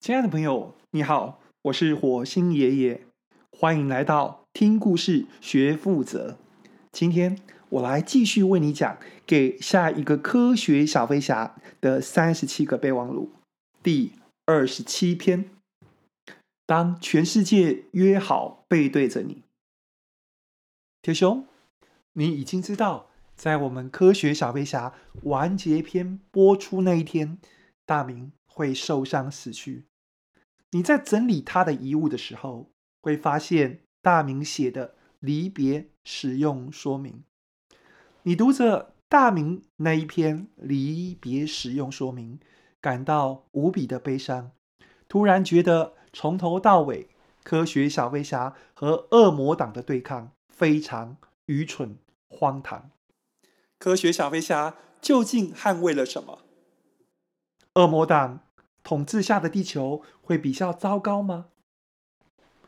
亲爱的朋友，你好，我是火星爷爷，欢迎来到听故事学负责。今天我来继续为你讲《给下一个科学小飞侠的三十七个备忘录》第二十七篇。当全世界约好背对着你，铁雄，你已经知道，在我们科学小飞侠完结篇播出那一天，大明会受伤死去。你在整理他的遗物的时候，会发现大明写的离别使用说明。你读着大明那一篇离别使用说明，感到无比的悲伤，突然觉得从头到尾，科学小飞侠和恶魔党的对抗非常愚蠢荒唐。科学小飞侠究竟捍卫了什么？恶魔党统治下的地球会比较糟糕吗？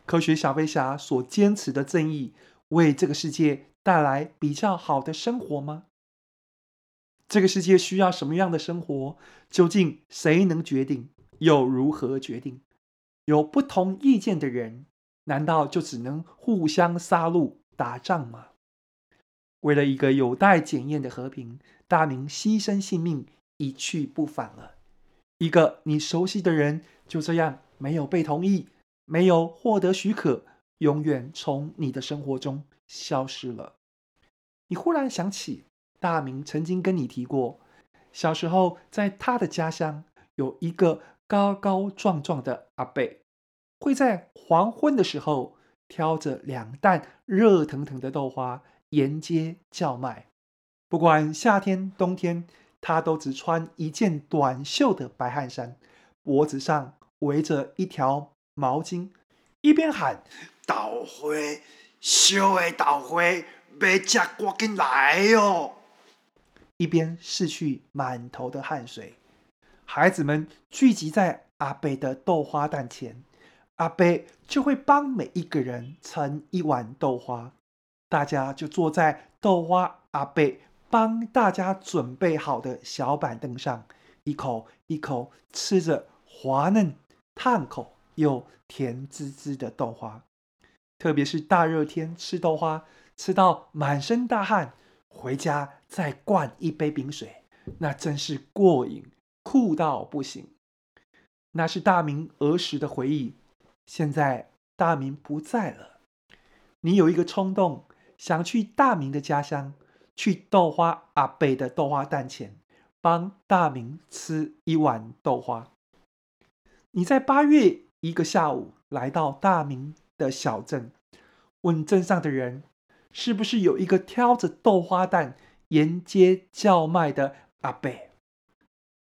科学小飞侠所坚持的正义为这个世界带来比较好的生活吗？这个世界需要什么样的生活？究竟谁能决定？又如何决定？有不同意见的人，难道就只能互相杀戮、打仗吗？为了一个有待检验的和平，大明牺牲性命，一去不返了。一个你熟悉的人就这样没有被同意，没有获得许可，永远从你的生活中消失了。你忽然想起，大明曾经跟你提过，小时候在他的家乡有一个高高壮壮的阿伯，会在黄昏的时候挑着两担热腾腾的豆花沿街叫卖，不管夏天冬天。他都只穿一件短袖的白汗衫，脖子上围着一条毛巾，一边喊“豆花，烧的豆花，要吃赶紧来哟”，一边拭去满头的汗水。孩子们聚集在阿伯的豆花蛋前，阿伯就会帮每一个人盛一碗豆花，大家就坐在豆花阿伯帮大家准备好的小板凳上，一口一口吃着滑嫩、烫口又甜滋滋的豆花。特别是大热天吃豆花，吃到满身大汗，回家再灌一杯冰水，那真是过瘾，酷到不行。那是大明儿时的回忆。现在大明不在了，你有一个冲动，想去大明的家乡。去豆花阿伯的豆花蛋前，帮大明吃一碗豆花。你在八月一个下午来到大明的小镇，问镇上的人，是不是有一个挑着豆花担沿街叫卖的阿伯？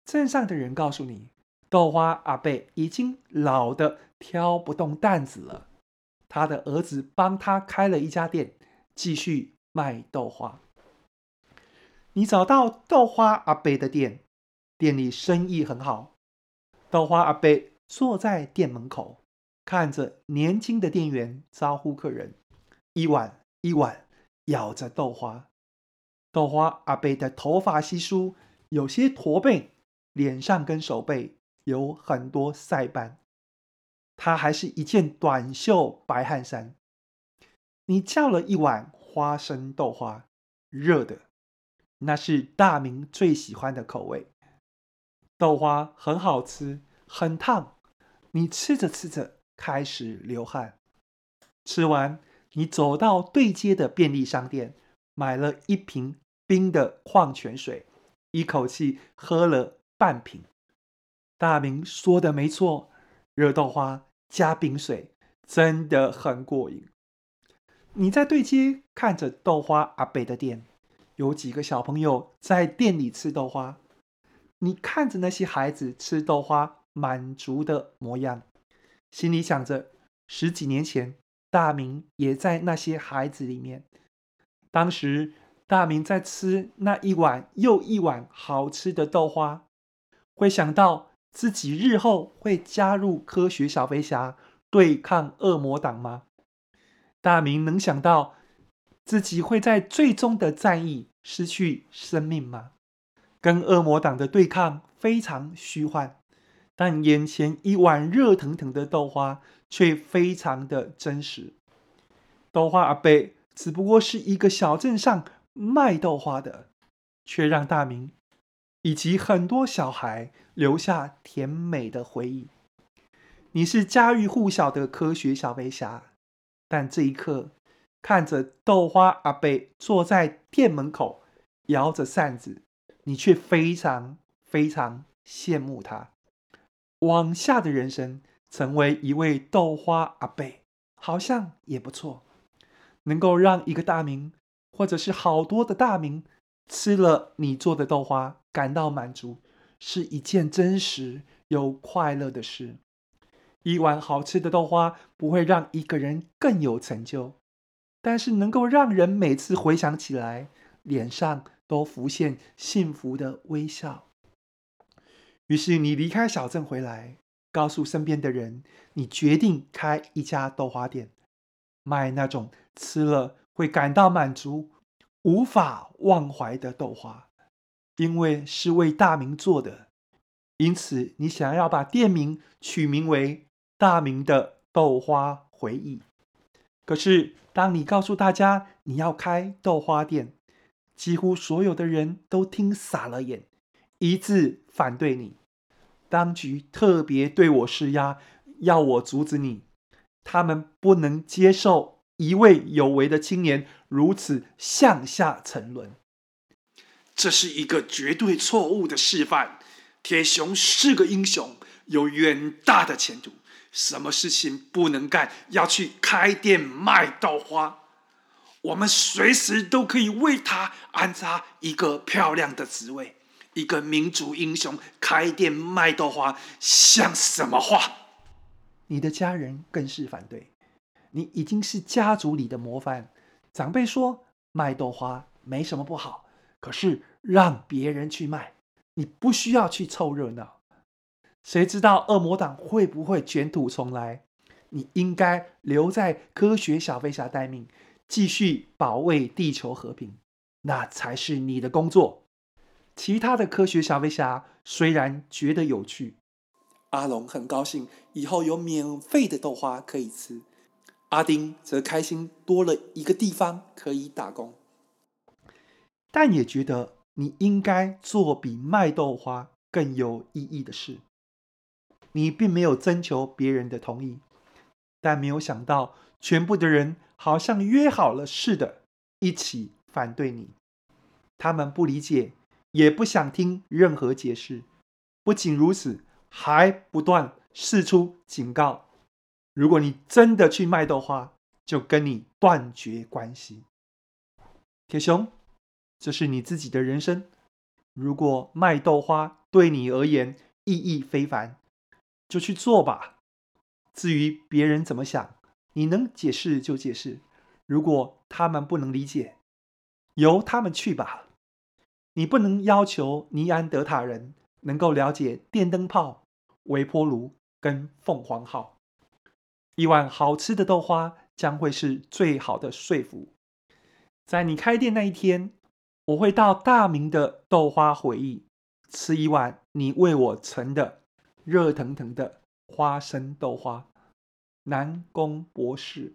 镇上的人告诉你，豆花阿伯已经老得挑不动担子了，他的儿子帮他开了一家店，继续卖豆花。你找到豆花阿伯的店，店里生意很好。豆花阿伯坐在店门口，看着年轻的店员招呼客人，一碗一碗舀着豆花。豆花阿伯的头发稀疏，有些驼背，脸上跟手背有很多晒斑。他还是一件短袖白汗衫。你叫了一碗花生豆花，热的。那是大明最喜欢的口味，豆花很好吃，很烫。你吃着吃着开始流汗，吃完你走到对街的便利商店，买了一瓶冰的矿泉水，一口气喝了半瓶。大明说的没错，热豆花加冰水真的很过瘾。你在对街看着豆花阿伯的店。有几个小朋友在店里吃豆花，你看着那些孩子吃豆花满足的模样，心里想着十几年前大明也在那些孩子里面。当时大明在吃那一碗又一碗好吃的豆花，会想到自己日后会加入科学小飞侠对抗恶魔党吗？大明能想到自己会在最终的战役失去生命吗？跟恶魔党的对抗非常虚幻，但眼前一碗热腾腾的豆花却非常的真实。豆花阿伯只不过是一个小镇上卖豆花的，却让大明以及很多小孩留下甜美的回忆。你是家喻户晓的科学小飞侠，但这一刻看着豆花阿伯坐在店门口摇着扇子，你却非常非常羡慕他。往下的人生，成为一位豆花阿伯，好像也不错。能够让一个大名，或者是好多的大名，吃了你做的豆花感到满足，是一件真实又快乐的事。一碗好吃的豆花不会让一个人更有成就，但是能够让人每次回想起来，脸上都浮现幸福的微笑。于是你离开小镇回来，告诉身边的人，你决定开一家豆花店，卖那种吃了会感到满足、无法忘怀的豆花。因为是为大明做的，因此你想要把店名取名为“大明的豆花回忆”。可是当你告诉大家你要开豆花店，几乎所有的人都听傻了眼。一致反对你，当局特别对我施压，要我阻止你。他们不能接受一位有为的青年如此向下沉沦。这是一个绝对错误的示范。铁雄是个英雄，有远大的前途。什么事情不能干，要去开店卖豆花？我们随时都可以为他安插一个漂亮的职位。一个民族英雄开店卖豆花，像什么话？你的家人更是反对。你已经是家族里的模范。长辈说卖豆花没什么不好，可是让别人去卖，你不需要去凑热闹。谁知道恶魔党会不会卷土重来？你应该留在科学小飞侠待命，继续保卫地球和平，那才是你的工作。其他的科学小飞侠虽然觉得有趣，阿龙很高兴以后有免费的豆花可以吃，阿丁则开心多了一个地方可以打工，但也觉得你应该做比卖豆花更有意义的事。你并没有征求别人的同意，但没有想到全部的人好像约好了似的，一起反对你。他们不理解。也不想听任何解释。不仅如此，还不断释出警告：如果你真的去卖豆花，就跟你断绝关系。铁雄，这是你自己的人生。如果卖豆花对你而言意义非凡，就去做吧。至于别人怎么想，你能解释就解释。如果他们不能理解，由他们去吧。你不能要求尼安德塔人能够了解电灯泡、微波炉跟凤凰号。一碗好吃的豆花将会是最好的说服。在你开店那一天，我会到大明的豆花回忆，吃一碗你为我盛的热腾腾的花生豆花。南宫博士。